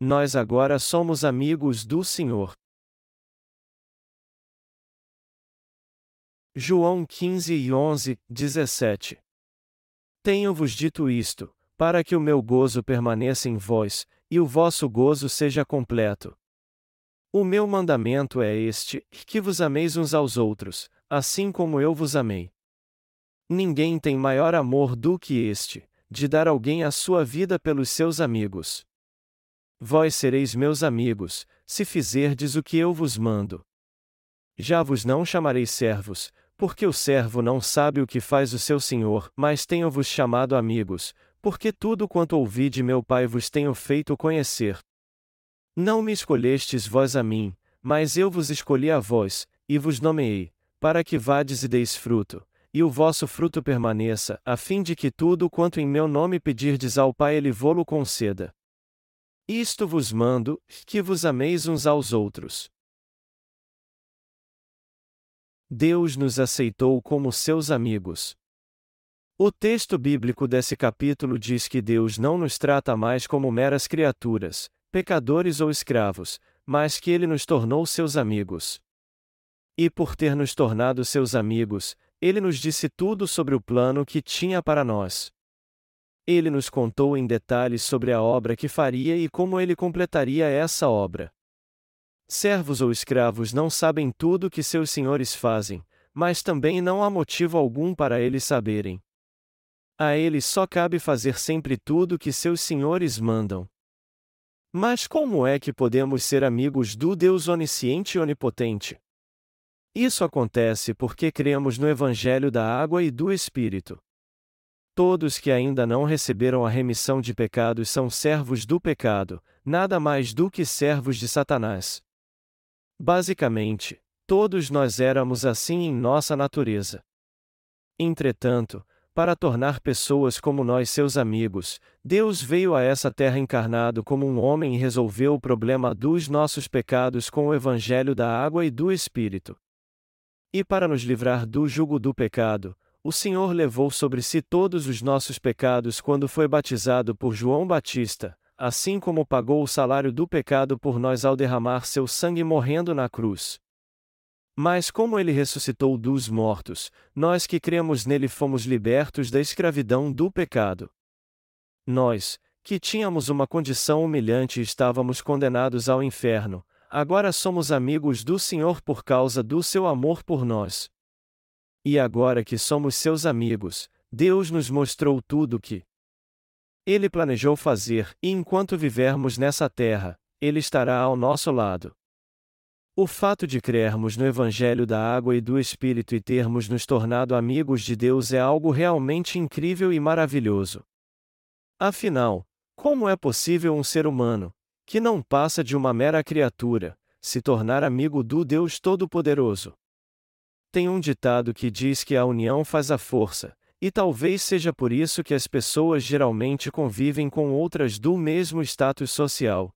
Nós agora somos amigos do Senhor. João 15 e 11, 17 Tenho-vos dito isto, para que o meu gozo permaneça em vós, e o vosso gozo seja completo. O meu mandamento é este: que vos ameis uns aos outros, assim como eu vos amei. Ninguém tem maior amor do que este, de dar alguém a sua vida pelos seus amigos. Vós sereis meus amigos, se fizerdes o que eu vos mando. Já vos não chamarei servos, porque o servo não sabe o que faz o seu senhor, mas tenho-vos chamado amigos, porque tudo quanto ouvi de meu Pai vos tenho feito conhecer. Não me escolhestes vós a mim, mas eu vos escolhi a vós, e vos nomeei, para que vades e deis fruto, e o vosso fruto permaneça, a fim de que tudo quanto em meu nome pedirdes ao Pai ele vô-lo conceda. Isto vos mando, que vos ameis uns aos outros. Deus nos aceitou como seus amigos. O texto bíblico desse capítulo diz que Deus não nos trata mais como meras criaturas, pecadores ou escravos, mas que Ele nos tornou seus amigos. E por ter nos tornado seus amigos, ele nos disse tudo sobre o plano que tinha para nós. Ele nos contou em detalhes sobre a obra que faria e como ele completaria essa obra. Servos ou escravos não sabem tudo que seus senhores fazem, mas também não há motivo algum para eles saberem. A eles só cabe fazer sempre tudo que seus senhores mandam. Mas como é que podemos ser amigos do Deus onisciente e onipotente? Isso acontece porque cremos no Evangelho da Água e do Espírito. Todos que ainda não receberam a remissão de pecados são servos do pecado, nada mais do que servos de Satanás. Basicamente, todos nós éramos assim em nossa natureza. Entretanto, para tornar pessoas como nós seus amigos, Deus veio a essa terra encarnado como um homem e resolveu o problema dos nossos pecados com o Evangelho da Água e do Espírito. E para nos livrar do jugo do pecado, o Senhor levou sobre si todos os nossos pecados quando foi batizado por João Batista, assim como pagou o salário do pecado por nós ao derramar seu sangue morrendo na cruz. Mas como ele ressuscitou dos mortos, nós que cremos nele fomos libertos da escravidão do pecado. Nós, que tínhamos uma condição humilhante e estávamos condenados ao inferno, Agora somos amigos do Senhor por causa do seu amor por nós. E agora que somos seus amigos, Deus nos mostrou tudo que Ele planejou fazer, e enquanto vivermos nessa terra, Ele estará ao nosso lado. O fato de crermos no Evangelho da Água e do Espírito e termos nos tornado amigos de Deus é algo realmente incrível e maravilhoso. Afinal, como é possível um ser humano, que não passa de uma mera criatura, se tornar amigo do Deus Todo-Poderoso. Tem um ditado que diz que a união faz a força, e talvez seja por isso que as pessoas geralmente convivem com outras do mesmo status social.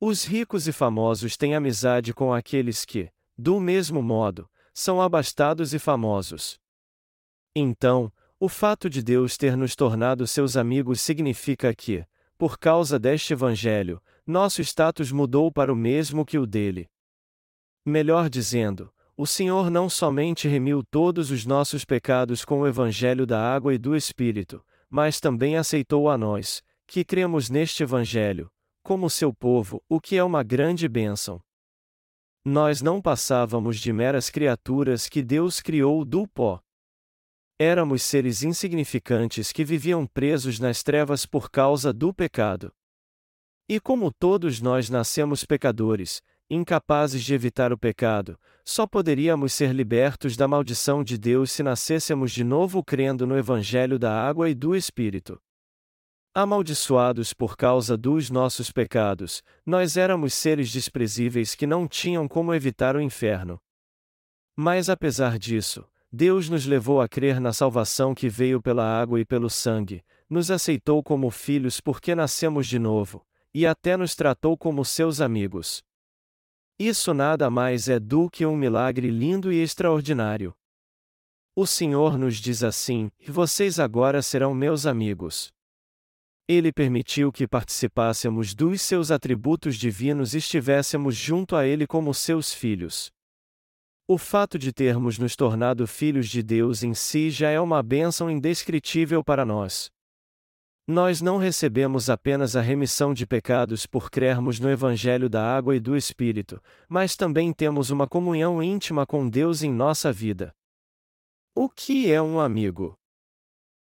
Os ricos e famosos têm amizade com aqueles que, do mesmo modo, são abastados e famosos. Então, o fato de Deus ter nos tornado seus amigos significa que, por causa deste Evangelho, nosso status mudou para o mesmo que o dele. Melhor dizendo, o Senhor não somente remiu todos os nossos pecados com o Evangelho da água e do Espírito, mas também aceitou a nós, que cremos neste Evangelho, como seu povo, o que é uma grande bênção. Nós não passávamos de meras criaturas que Deus criou do pó. Éramos seres insignificantes que viviam presos nas trevas por causa do pecado. E como todos nós nascemos pecadores, incapazes de evitar o pecado, só poderíamos ser libertos da maldição de Deus se nascêssemos de novo crendo no Evangelho da água e do Espírito. Amaldiçoados por causa dos nossos pecados, nós éramos seres desprezíveis que não tinham como evitar o inferno. Mas apesar disso, Deus nos levou a crer na salvação que veio pela água e pelo sangue, nos aceitou como filhos porque nascemos de novo, e até nos tratou como seus amigos. Isso nada mais é do que um milagre lindo e extraordinário. O Senhor nos diz assim: Vocês agora serão meus amigos. Ele permitiu que participássemos dos seus atributos divinos e estivéssemos junto a Ele como seus filhos. O fato de termos nos tornado filhos de Deus em si já é uma bênção indescritível para nós. Nós não recebemos apenas a remissão de pecados por crermos no Evangelho da Água e do Espírito, mas também temos uma comunhão íntima com Deus em nossa vida. O que é um amigo?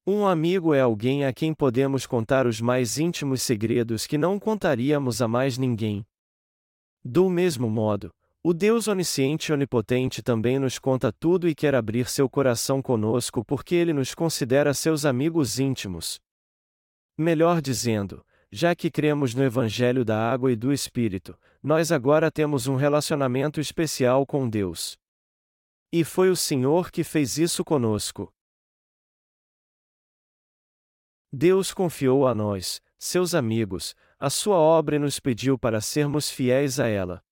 Um amigo é alguém a quem podemos contar os mais íntimos segredos que não contaríamos a mais ninguém. Do mesmo modo, o Deus onisciente e onipotente também nos conta tudo e quer abrir seu coração conosco porque ele nos considera seus amigos íntimos. Melhor dizendo, já que cremos no Evangelho da Água e do Espírito, nós agora temos um relacionamento especial com Deus. E foi o Senhor que fez isso conosco. Deus confiou a nós, seus amigos, a sua obra e nos pediu para sermos fiéis a ela.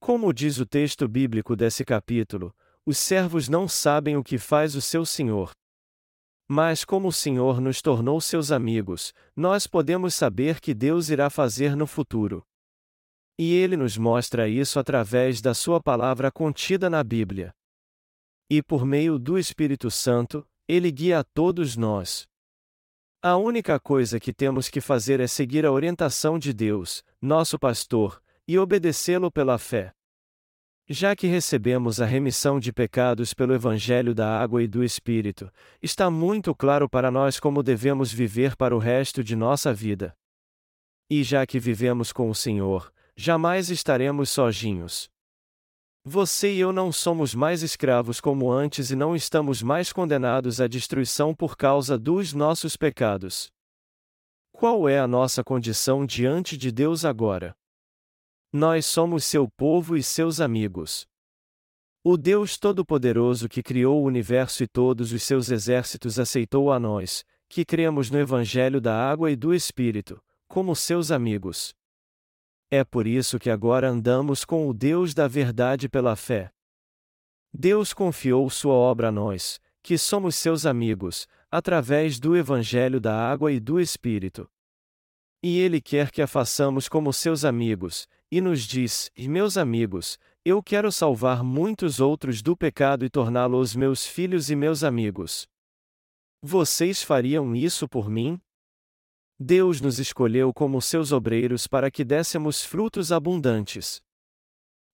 Como diz o texto bíblico desse capítulo, os servos não sabem o que faz o seu Senhor, mas como o Senhor nos tornou seus amigos, nós podemos saber que Deus irá fazer no futuro. E ele nos mostra isso através da sua palavra contida na Bíblia. E por meio do Espírito Santo, ele guia a todos nós. A única coisa que temos que fazer é seguir a orientação de Deus, nosso pastor, e obedecê-lo pela fé. Já que recebemos a remissão de pecados pelo Evangelho da Água e do Espírito, está muito claro para nós como devemos viver para o resto de nossa vida. E já que vivemos com o Senhor, jamais estaremos sozinhos. Você e eu não somos mais escravos como antes e não estamos mais condenados à destruição por causa dos nossos pecados. Qual é a nossa condição diante de Deus agora? Nós somos seu povo e seus amigos. O Deus Todo-Poderoso que criou o universo e todos os seus exércitos aceitou a nós, que cremos no Evangelho da Água e do Espírito, como seus amigos. É por isso que agora andamos com o Deus da verdade pela fé. Deus confiou sua obra a nós, que somos seus amigos, através do Evangelho da Água e do Espírito. E Ele quer que a façamos como seus amigos, e nos diz: meus amigos, eu quero salvar muitos outros do pecado e torná-los meus filhos e meus amigos. Vocês fariam isso por mim? Deus nos escolheu como seus obreiros para que dessemos frutos abundantes.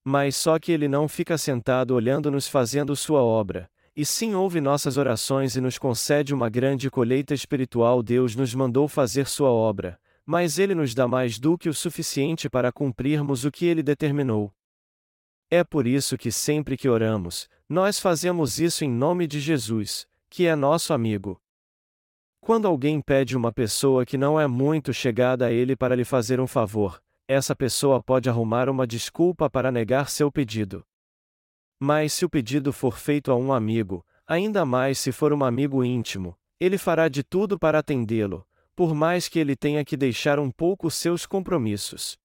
Mas só que Ele não fica sentado olhando-nos fazendo Sua obra, e sim ouve nossas orações e nos concede uma grande colheita espiritual. Deus nos mandou fazer Sua obra, mas ele nos dá mais do que o suficiente para cumprirmos o que ele determinou. É por isso que sempre que oramos, nós fazemos isso em nome de Jesus, que é nosso amigo. Quando alguém pede uma pessoa que não é muito chegada a ele para lhe fazer um favor, essa pessoa pode arrumar uma desculpa para negar seu pedido. Mas se o pedido for feito a um amigo, ainda mais se for um amigo íntimo, ele fará de tudo para atendê-lo, por mais que ele tenha que deixar um pouco seus compromissos.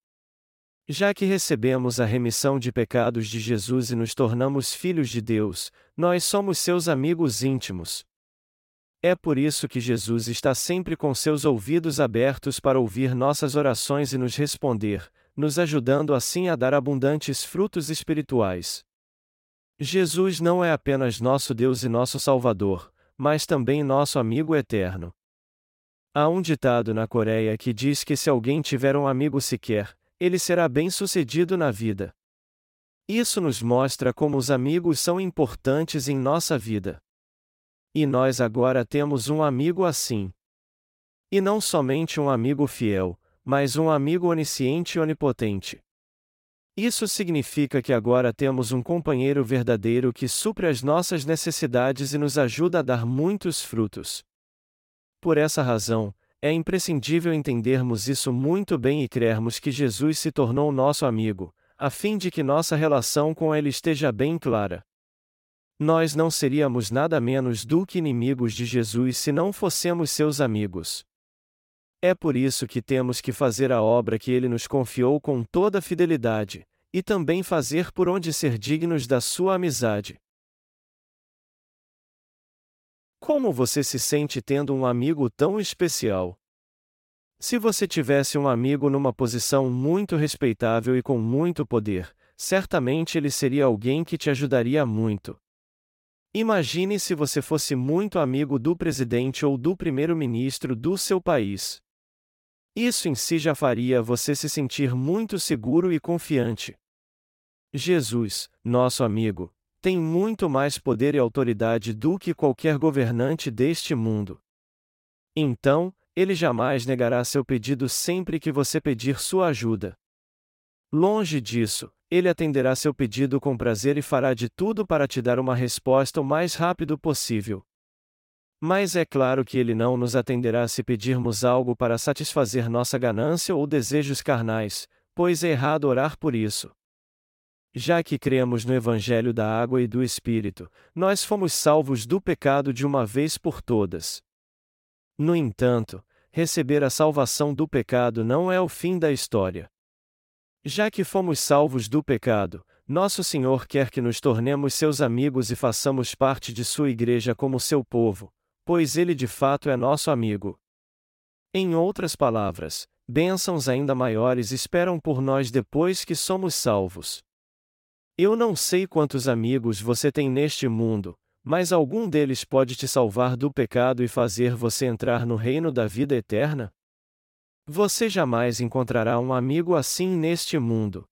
Já que recebemos a remissão de pecados de Jesus e nos tornamos filhos de Deus, nós somos seus amigos íntimos. É por isso que Jesus está sempre com seus ouvidos abertos para ouvir nossas orações e nos responder, nos ajudando assim a dar abundantes frutos espirituais. Jesus não é apenas nosso Deus e nosso Salvador, mas também nosso amigo eterno. Há um ditado na Coreia que diz que se alguém tiver um amigo sequer, ele será bem-sucedido na vida. Isso nos mostra como os amigos são importantes em nossa vida. E nós agora temos um amigo assim. E não somente um amigo fiel, mas um amigo onisciente e onipotente. Isso significa que agora temos um companheiro verdadeiro que supre as nossas necessidades e nos ajuda a dar muitos frutos. Por essa razão, é imprescindível entendermos isso muito bem e crermos que Jesus se tornou nosso amigo, a fim de que nossa relação com Ele esteja bem clara. Nós não seríamos nada menos do que inimigos de Jesus se não fossemos seus amigos. É por isso que temos que fazer a obra que Ele nos confiou com toda fidelidade, e também fazer por onde ser dignos da Sua amizade. Como você se sente tendo um amigo tão especial? Se você tivesse um amigo numa posição muito respeitável e com muito poder, certamente ele seria alguém que te ajudaria muito. Imagine se você fosse muito amigo do presidente ou do primeiro-ministro do seu país. Isso em si já faria você se sentir muito seguro e confiante. Jesus, nosso amigo, tem muito mais poder e autoridade do que qualquer governante deste mundo. Então, ele jamais negará seu pedido sempre que você pedir sua ajuda. Longe disso, ele atenderá seu pedido com prazer e fará de tudo para te dar uma resposta o mais rápido possível. Mas é claro que ele não nos atenderá se pedirmos algo para satisfazer nossa ganância ou desejos carnais, pois é errado orar por isso. Já que cremos no Evangelho da Água e do Espírito, nós fomos salvos do pecado de uma vez por todas. No entanto, receber a salvação do pecado não é o fim da história. Já que fomos salvos do pecado, nosso Senhor quer que nos tornemos seus amigos e façamos parte de sua igreja como seu povo, pois ele de fato é nosso amigo. Em outras palavras, bênçãos ainda maiores esperam por nós depois que somos salvos. Eu não sei quantos amigos você tem neste mundo, mas algum deles pode te salvar do pecado e fazer você entrar no reino da vida eterna? Você jamais encontrará um amigo assim neste mundo.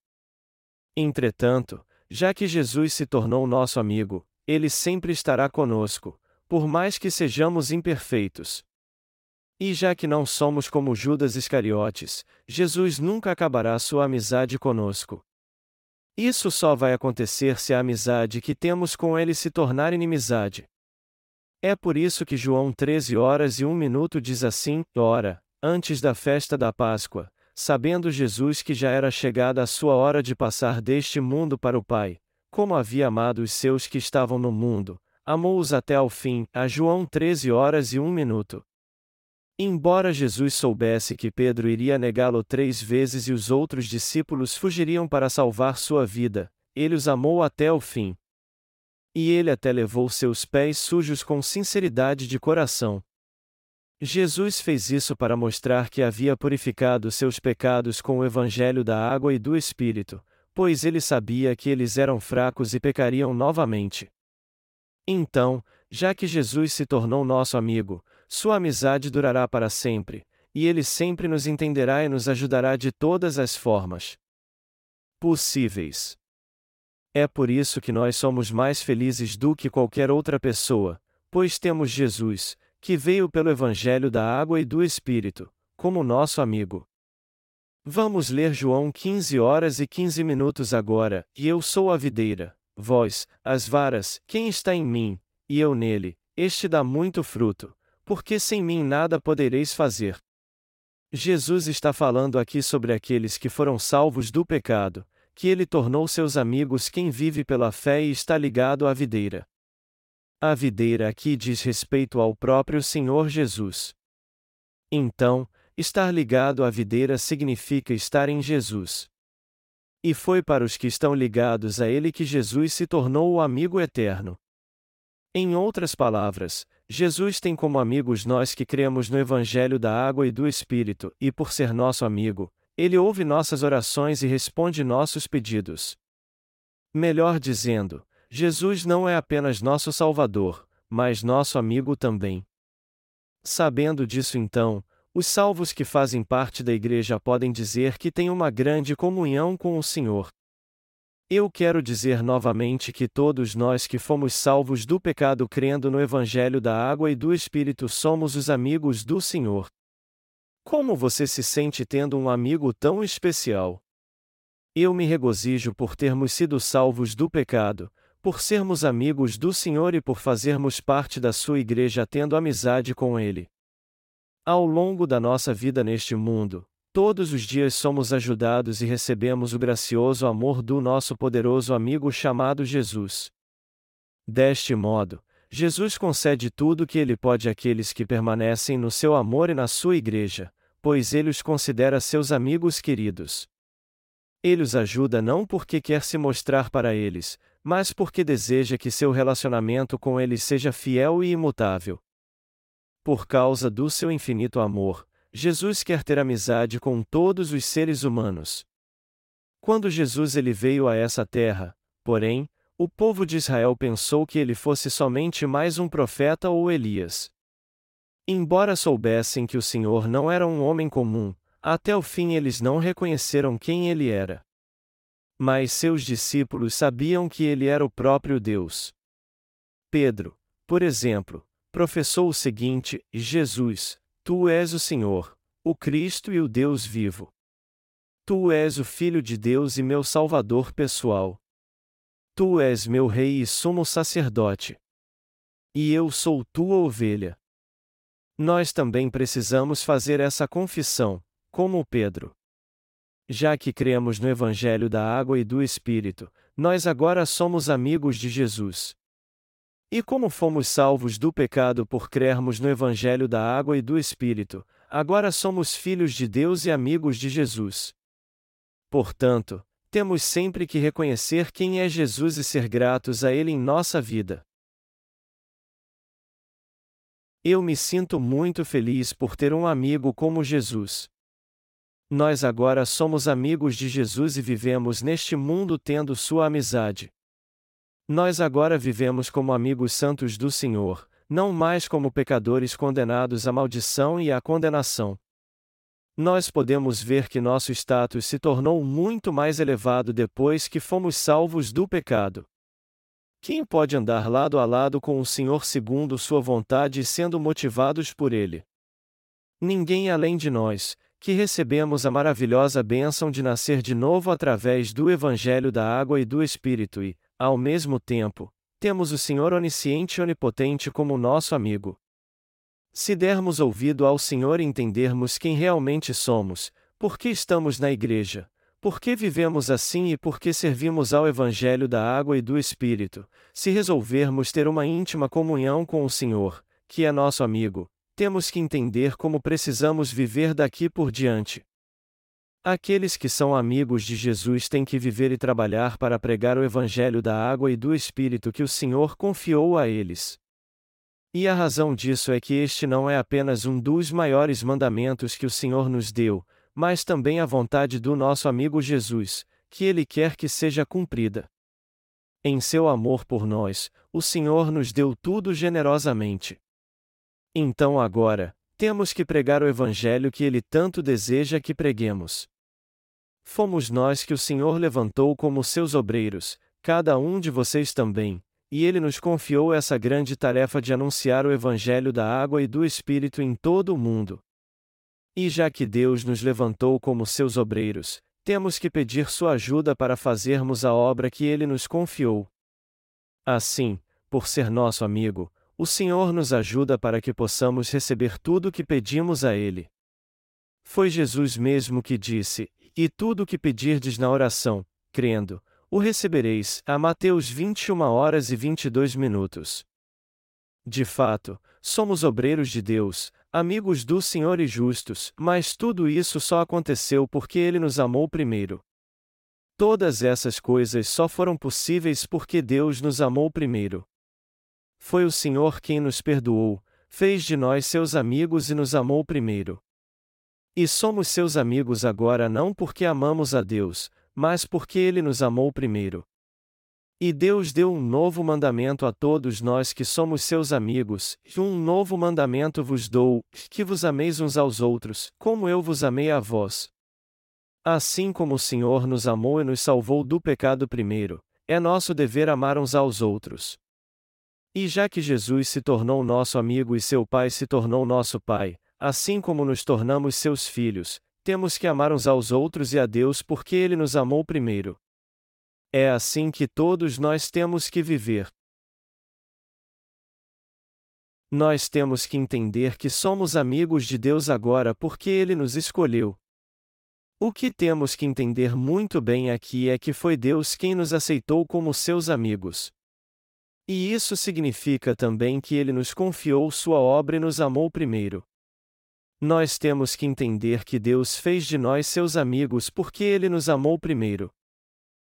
Entretanto, já que Jesus se tornou nosso amigo, ele sempre estará conosco, por mais que sejamos imperfeitos. E já que não somos como Judas Iscariotes, Jesus nunca acabará sua amizade conosco. Isso só vai acontecer se a amizade que temos com ele se tornar inimizade. É por isso que João 13 horas e 1 minuto diz assim: Ora, antes da festa da Páscoa, sabendo Jesus que já era chegada a sua hora de passar deste mundo para o Pai, como havia amado os seus que estavam no mundo, amou-os até ao fim. A João 13 horas e 1 minuto. Embora Jesus soubesse que Pedro iria negá-lo três vezes e os outros discípulos fugiriam para salvar sua vida, ele os amou até o fim. E ele até levou seus pés sujos com sinceridade de coração. Jesus fez isso para mostrar que havia purificado seus pecados com o evangelho da água e do Espírito, pois ele sabia que eles eram fracos e pecariam novamente. Então, já que Jesus se tornou nosso amigo, sua amizade durará para sempre, e ele sempre nos entenderá e nos ajudará de todas as formas possíveis. É por isso que nós somos mais felizes do que qualquer outra pessoa, pois temos Jesus, que veio pelo Evangelho da Água e do Espírito, como nosso amigo. Vamos ler João 15 horas e 15 minutos agora, e eu sou a videira, vós, as varas, quem está em mim, e eu nele, este dá muito fruto, porque sem mim nada podereis fazer. Jesus está falando aqui sobre aqueles que foram salvos do pecado, que ele tornou seus amigos quem vive pela fé e está ligado à videira. A videira aqui diz respeito ao próprio Senhor Jesus. Então, estar ligado à videira significa estar em Jesus. E foi para os que estão ligados a Ele que Jesus se tornou o amigo eterno. Em outras palavras, Jesus tem como amigos nós que cremos no Evangelho da Água e do Espírito, e por ser nosso amigo, ele ouve nossas orações e responde nossos pedidos. Melhor dizendo, Jesus não é apenas nosso Salvador, mas nosso amigo também. Sabendo disso então, os salvos que fazem parte da Igreja podem dizer que têm uma grande comunhão com o Senhor. Eu quero dizer novamente que todos nós que fomos salvos do pecado crendo no Evangelho da Água e do Espírito somos os amigos do Senhor. Como você se sente tendo um amigo tão especial? Eu me regozijo por termos sido salvos do pecado, por sermos amigos do Senhor e por fazermos parte da sua igreja tendo amizade com Ele. Ao longo da nossa vida neste mundo, Todos os dias somos ajudados e recebemos o gracioso amor do nosso poderoso amigo chamado Jesus. Deste modo, Jesus concede tudo o que ele pode àqueles que permanecem no seu amor e na sua igreja, pois ele os considera seus amigos queridos. Ele os ajuda não porque quer se mostrar para eles, mas porque deseja que seu relacionamento com eles seja fiel e imutável. Por causa do seu infinito amor, Jesus quer ter amizade com todos os seres humanos. Quando Jesus ele veio a essa terra, porém, o povo de Israel pensou que ele fosse somente mais um profeta ou Elias. Embora soubessem que o Senhor não era um homem comum, até o fim eles não reconheceram quem ele era. Mas seus discípulos sabiam que ele era o próprio Deus. Pedro, por exemplo, professou o seguinte: Jesus, tu és o Senhor, o Cristo e o Deus vivo. Tu és o Filho de Deus e meu Salvador pessoal. Tu és meu Rei e sumo sacerdote. E eu sou tua ovelha. Nós também precisamos fazer essa confissão, como Pedro. Já que cremos no Evangelho da Água e do Espírito, nós agora somos amigos de Jesus. E como fomos salvos do pecado por crermos no Evangelho da Água e do Espírito, agora somos filhos de Deus e amigos de Jesus. Portanto, temos sempre que reconhecer quem é Jesus e ser gratos a Ele em nossa vida. Eu me sinto muito feliz por ter um amigo como Jesus. Nós agora somos amigos de Jesus e vivemos neste mundo tendo sua amizade. Nós agora vivemos como amigos santos do Senhor, não mais como pecadores condenados à maldição e à condenação. Nós podemos ver que nosso status se tornou muito mais elevado depois que fomos salvos do pecado. Quem pode andar lado a lado com o Senhor segundo Sua vontade e sendo motivados por Ele? Ninguém além de nós, que recebemos a maravilhosa bênção de nascer de novo através do Evangelho da Água e do Espírito e, ao mesmo tempo, temos o Senhor onisciente e onipotente como nosso amigo. Se dermos ouvido ao Senhor e entendermos quem realmente somos, por que estamos na igreja, por que vivemos assim e por que servimos ao Evangelho da Água e do Espírito, se resolvermos ter uma íntima comunhão com o Senhor, que é nosso amigo, temos que entender como precisamos viver daqui por diante. Aqueles que são amigos de Jesus têm que viver e trabalhar para pregar o Evangelho da água e do Espírito que o Senhor confiou a eles. E a razão disso é que este não é apenas um dos maiores mandamentos que o Senhor nos deu, mas também a vontade do nosso amigo Jesus, que ele quer que seja cumprida. Em seu amor por nós, o Senhor nos deu tudo generosamente. Então agora, temos que pregar o Evangelho que ele tanto deseja que preguemos. Fomos nós que o Senhor levantou como seus obreiros, cada um de vocês também, e ele nos confiou essa grande tarefa de anunciar o Evangelho da água e do Espírito em todo o mundo. E já que Deus nos levantou como seus obreiros, temos que pedir sua ajuda para fazermos a obra que ele nos confiou. Assim, por ser nosso amigo, o Senhor nos ajuda para que possamos receber tudo o que pedimos a Ele. Foi Jesus mesmo que disse: E tudo o que pedirdes na oração, crendo, o recebereis. A Mateus 21 horas e 22 minutos. De fato, somos obreiros de Deus, amigos do Senhor e justos, mas tudo isso só aconteceu porque Ele nos amou primeiro. Todas essas coisas só foram possíveis porque Deus nos amou primeiro. Foi o Senhor quem nos perdoou, fez de nós seus amigos e nos amou primeiro. E somos seus amigos agora não porque amamos a Deus, mas porque Ele nos amou primeiro. E Deus deu um novo mandamento a todos nós que somos seus amigos, e um novo mandamento vos dou, que vos ameis uns aos outros, como eu vos amei a vós. Assim como o Senhor nos amou e nos salvou do pecado primeiro, é nosso dever amar uns aos outros. E já que Jesus se tornou nosso amigo e seu Pai se tornou nosso Pai, assim como nos tornamos seus filhos, temos que amar uns aos outros e a Deus porque Ele nos amou primeiro. É assim que todos nós temos que viver. Nós temos que entender que somos amigos de Deus agora porque Ele nos escolheu. O que temos que entender muito bem aqui é que foi Deus quem nos aceitou como seus amigos. E isso significa também que ele nos confiou sua obra e nos amou primeiro. Nós temos que entender que Deus fez de nós seus amigos porque ele nos amou primeiro.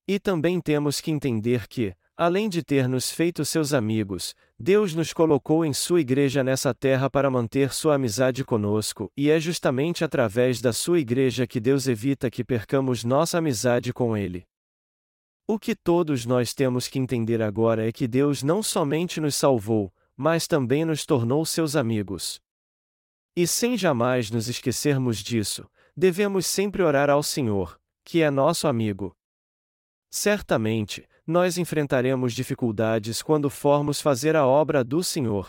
E também temos que entender que, além de ter nos feito seus amigos, Deus nos colocou em sua igreja nessa terra para manter sua amizade conosco, e é justamente através da sua igreja que Deus evita que percamos nossa amizade com Ele. O que todos nós temos que entender agora é que Deus não somente nos salvou, mas também nos tornou seus amigos. E sem jamais nos esquecermos disso, devemos sempre orar ao Senhor, que é nosso amigo. Certamente, nós enfrentaremos dificuldades quando formos fazer a obra do Senhor.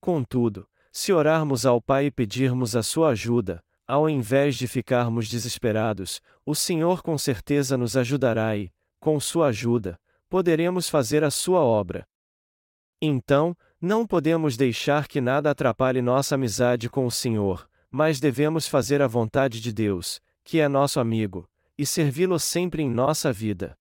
Contudo, se orarmos ao Pai e pedirmos a sua ajuda, ao invés de ficarmos desesperados, o Senhor com certeza nos ajudará e, com sua ajuda, poderemos fazer a sua obra. Então, não podemos deixar que nada atrapalhe nossa amizade com o Senhor, mas devemos fazer a vontade de Deus, que é nosso amigo, e servi-lo sempre em nossa vida.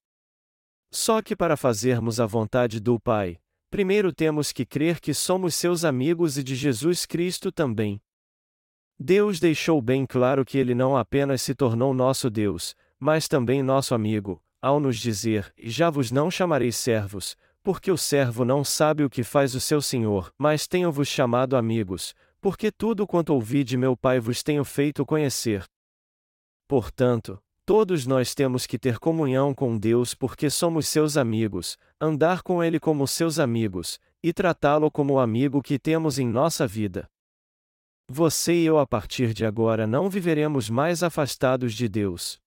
Só que para fazermos a vontade do Pai, primeiro temos que crer que somos seus amigos e de Jesus Cristo também. Deus deixou bem claro que ele não apenas se tornou nosso Deus, mas também nosso amigo, ao nos dizer: Já vos não chamarei servos, porque o servo não sabe o que faz o seu senhor, mas tenho-vos chamado amigos, porque tudo quanto ouvi de meu Pai vos tenho feito conhecer. Portanto, todos nós temos que ter comunhão com Deus porque somos seus amigos, andar com Ele como seus amigos, e tratá-lo como o amigo que temos em nossa vida. Você e eu a partir de agora não viveremos mais afastados de Deus.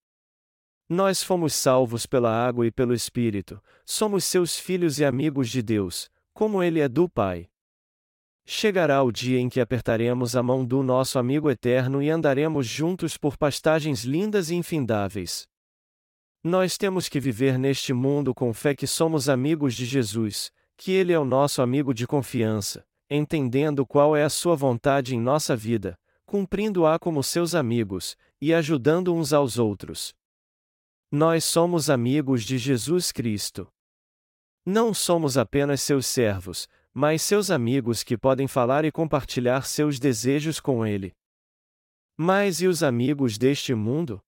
Nós fomos salvos pela água e pelo Espírito, somos seus filhos e amigos de Deus, como Ele é do Pai. Chegará o dia em que apertaremos a mão do nosso amigo eterno e andaremos juntos por pastagens lindas e infindáveis. Nós temos que viver neste mundo com fé que somos amigos de Jesus, que Ele é o nosso amigo de confiança, entendendo qual é a Sua vontade em nossa vida, cumprindo-a como seus amigos, e ajudando uns aos outros. Nós somos amigos de Jesus Cristo. Não somos apenas seus servos, mas seus amigos que podem falar e compartilhar seus desejos com Ele. Mas e os amigos deste mundo?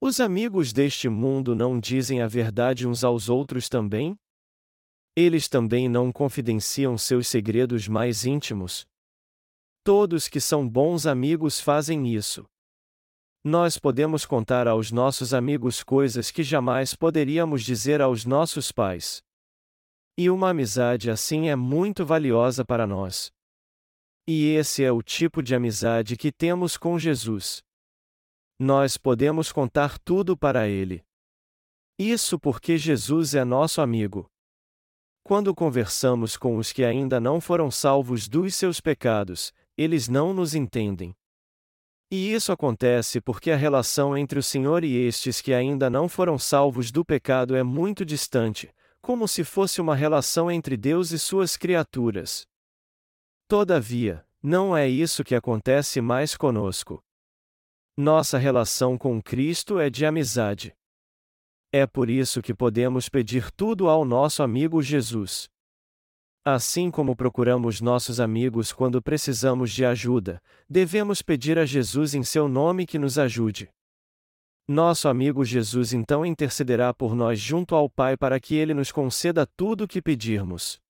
Os amigos deste mundo não dizem a verdade uns aos outros também? Eles também não confidenciam seus segredos mais íntimos? Todos que são bons amigos fazem isso. Nós podemos contar aos nossos amigos coisas que jamais poderíamos dizer aos nossos pais. E uma amizade assim é muito valiosa para nós. E esse é o tipo de amizade que temos com Jesus. Nós podemos contar tudo para Ele. Isso porque Jesus é nosso amigo. Quando conversamos com os que ainda não foram salvos dos seus pecados, eles não nos entendem. E isso acontece porque a relação entre o Senhor e estes que ainda não foram salvos do pecado é muito distante, como se fosse uma relação entre Deus e suas criaturas. Todavia, não é isso que acontece mais conosco. Nossa relação com Cristo é de amizade. É por isso que podemos pedir tudo ao nosso amigo Jesus. Assim como procuramos nossos amigos quando precisamos de ajuda, devemos pedir a Jesus em seu nome que nos ajude. Nosso amigo Jesus então intercederá por nós junto ao Pai para que ele nos conceda tudo o que pedirmos.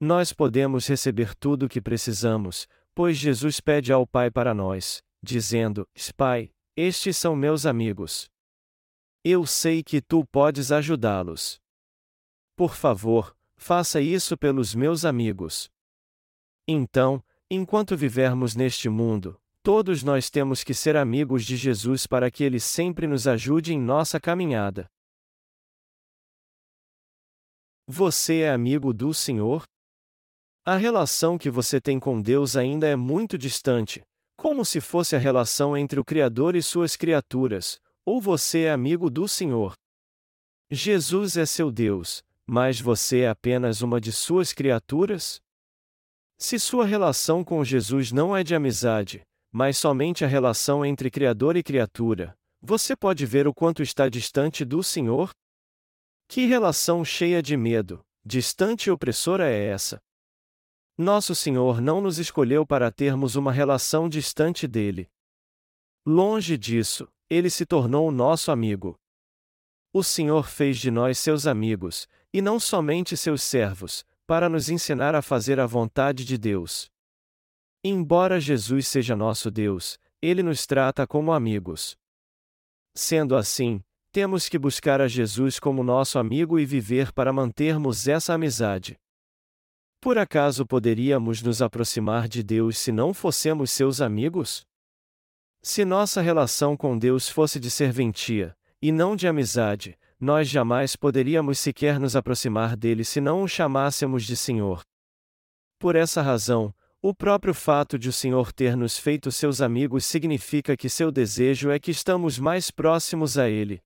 Nós podemos receber tudo o que precisamos, pois Jesus pede ao Pai para nós, dizendo: Pai, estes são meus amigos. Eu sei que tu podes ajudá-los. Por favor, Faça isso pelos meus amigos. Então, enquanto vivermos neste mundo, todos nós temos que ser amigos de Jesus para que ele sempre nos ajude em nossa caminhada. Você é amigo do Senhor? A relação que você tem com Deus ainda é muito distante, como se fosse a relação entre o Criador e suas criaturas, ou você é amigo do Senhor. Jesus é seu Deus, mas você é apenas uma de suas criaturas? Se sua relação com Jesus não é de amizade, mas somente a relação entre Criador e criatura, você pode ver o quanto está distante do Senhor? Que relação cheia de medo, distante e opressora é essa? Nosso Senhor não nos escolheu para termos uma relação distante dele. Longe disso, ele se tornou nosso amigo. O Senhor fez de nós seus amigos, e não somente seus servos, para nos ensinar a fazer a vontade de Deus. Embora Jesus seja nosso Deus, ele nos trata como amigos. Sendo assim, temos que buscar a Jesus como nosso amigo e viver para mantermos essa amizade. Por acaso poderíamos nos aproximar de Deus se não fossemos seus amigos? Se nossa relação com Deus fosse de serventia, e não de amizade, nós jamais poderíamos sequer nos aproximar dele se não o chamássemos de Senhor. Por essa razão, o próprio fato de o Senhor ter nos feito seus amigos significa que seu desejo é que estamos mais próximos a Ele.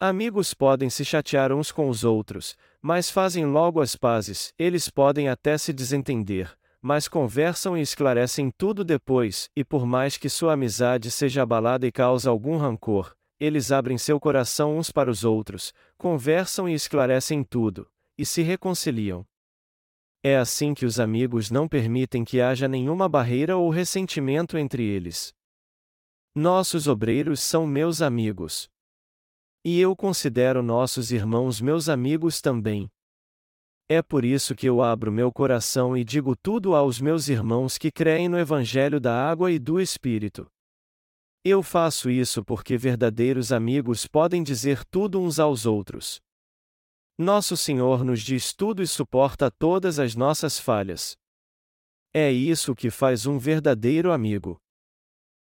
Amigos podem se chatear uns com os outros, mas fazem logo as pazes, eles podem até se desentender, mas conversam e esclarecem tudo depois, e por mais que sua amizade seja abalada e cause algum rancor, eles abrem seu coração uns para os outros, conversam e esclarecem tudo, e se reconciliam. É assim que os amigos não permitem que haja nenhuma barreira ou ressentimento entre eles. Nossos obreiros são meus amigos. E eu considero nossos irmãos meus amigos também. É por isso que eu abro meu coração e digo tudo aos meus irmãos que creem no Evangelho da Água e do Espírito. Eu faço isso porque verdadeiros amigos podem dizer tudo uns aos outros. Nosso Senhor nos diz tudo e suporta todas as nossas falhas. É isso que faz um verdadeiro amigo.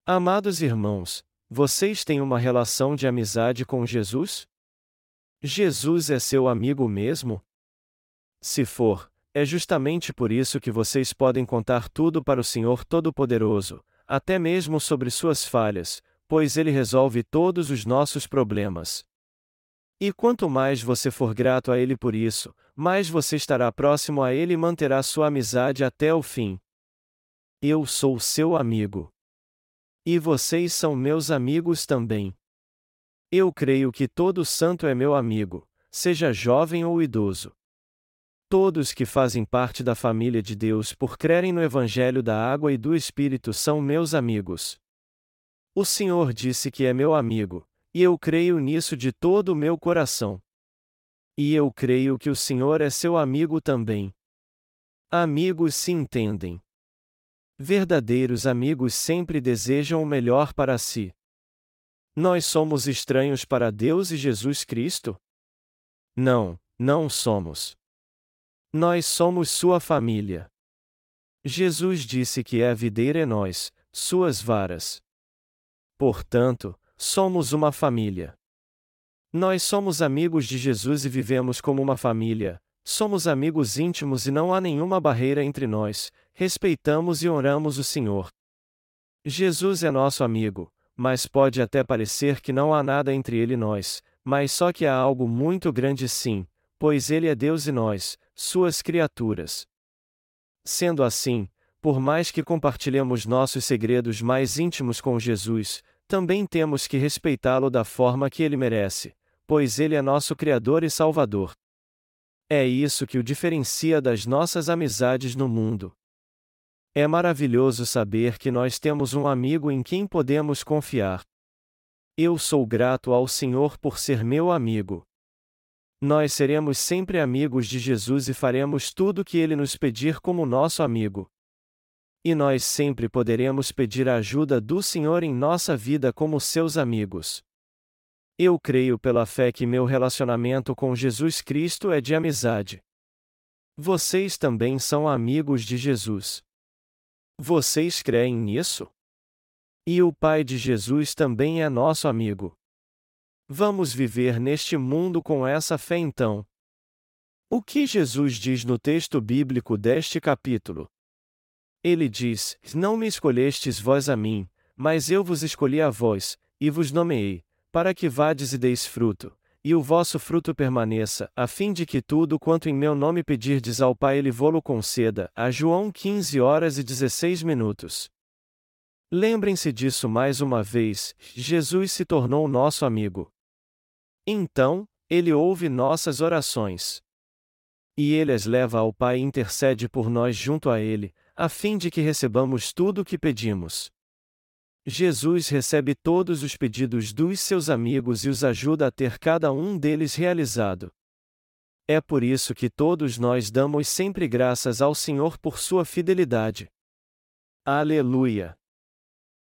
Amados irmãos, vocês têm uma relação de amizade com Jesus? Jesus é seu amigo mesmo? Se for, é justamente por isso que vocês podem contar tudo para o Senhor Todo-Poderoso, até mesmo sobre suas falhas, pois Ele resolve todos os nossos problemas. E quanto mais você for grato a Ele por isso, mais você estará próximo a Ele e manterá sua amizade até o fim. Eu sou seu amigo. E vocês são meus amigos também. Eu creio que todo santo é meu amigo, seja jovem ou idoso. Todos que fazem parte da família de Deus por crerem no Evangelho da Água e do Espírito são meus amigos. O Senhor disse que é meu amigo, e eu creio nisso de todo o meu coração. E eu creio que o Senhor é seu amigo também. Amigos se entendem. Verdadeiros amigos sempre desejam o melhor para si. Nós somos estranhos para Deus e Jesus Cristo? Não, não somos. Nós somos sua família. Jesus disse que é a videira é nós, suas varas. Portanto, somos uma família. Nós somos amigos de Jesus e vivemos como uma família, somos amigos íntimos e não há nenhuma barreira entre nós, respeitamos e honramos o Senhor. Jesus é nosso amigo, mas pode até parecer que não há nada entre ele e nós, mas só que há algo muito grande sim, pois ele é Deus e nós, suas criaturas. Sendo assim, por mais que compartilhemos nossos segredos mais íntimos com Jesus, também temos que respeitá-lo da forma que ele merece, pois ele é nosso Criador e Salvador. É isso que o diferencia das nossas amizades no mundo. É maravilhoso saber que nós temos um amigo em quem podemos confiar. Eu sou grato ao Senhor por ser meu amigo. Nós seremos sempre amigos de Jesus e faremos tudo o que ele nos pedir como nosso amigo. E nós sempre poderemos pedir a ajuda do Senhor em nossa vida como seus amigos. Eu creio pela fé que meu relacionamento com Jesus Cristo é de amizade. Vocês também são amigos de Jesus. Vocês creem nisso? E o Pai de Jesus também é nosso amigo. Vamos viver neste mundo com essa fé então. O que Jesus diz no texto bíblico deste capítulo? Ele diz: Não me escolhestes vós a mim, mas eu vos escolhi a vós, e vos nomeei, para que vades e deis fruto, e o vosso fruto permaneça, a fim de que tudo quanto em meu nome pedirdes ao Pai ele vô-lo conceda. A João 15 horas e 16 minutos. Lembrem-se disso mais uma vez, Jesus se tornou nosso amigo. Então, ele ouve nossas orações. E ele as leva ao Pai e intercede por nós junto a ele, a fim de que recebamos tudo o que pedimos. Jesus recebe todos os pedidos dos seus amigos e os ajuda a ter cada um deles realizado. É por isso que todos nós damos sempre graças ao Senhor por sua fidelidade. Aleluia!